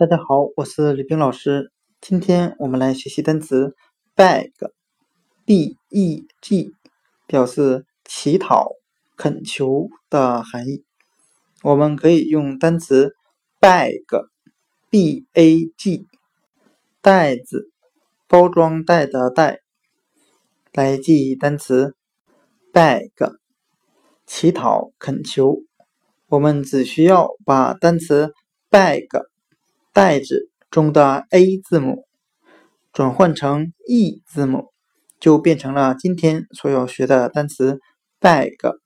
大家好，我是李冰老师。今天我们来学习单词 beg，b-e-g，表示乞讨、恳求的含义。我们可以用单词 bag，b-a-g，袋子、包装袋的袋，来记忆单词 beg，乞讨、恳求。我们只需要把单词 bag。袋子中的 A 字母转换成 E 字母，就变成了今天所要学的单词 beg，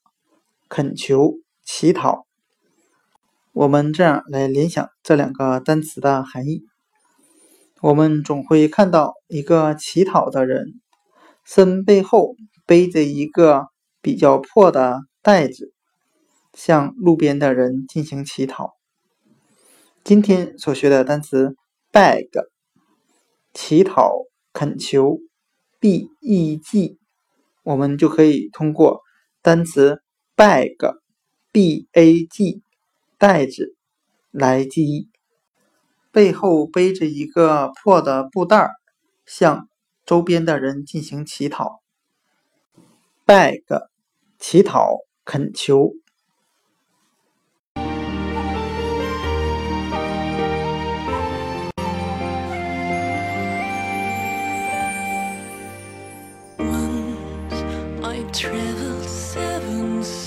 恳求、乞讨。我们这样来联想这两个单词的含义：我们总会看到一个乞讨的人，身背后背着一个比较破的袋子，向路边的人进行乞讨。今天所学的单词 beg，乞讨、恳求，b-e-g，我们就可以通过单词 bag，b-a-g，袋子来记忆。背后背着一个破的布袋儿，向周边的人进行乞讨。beg，乞讨、恳求。traveled seven seas.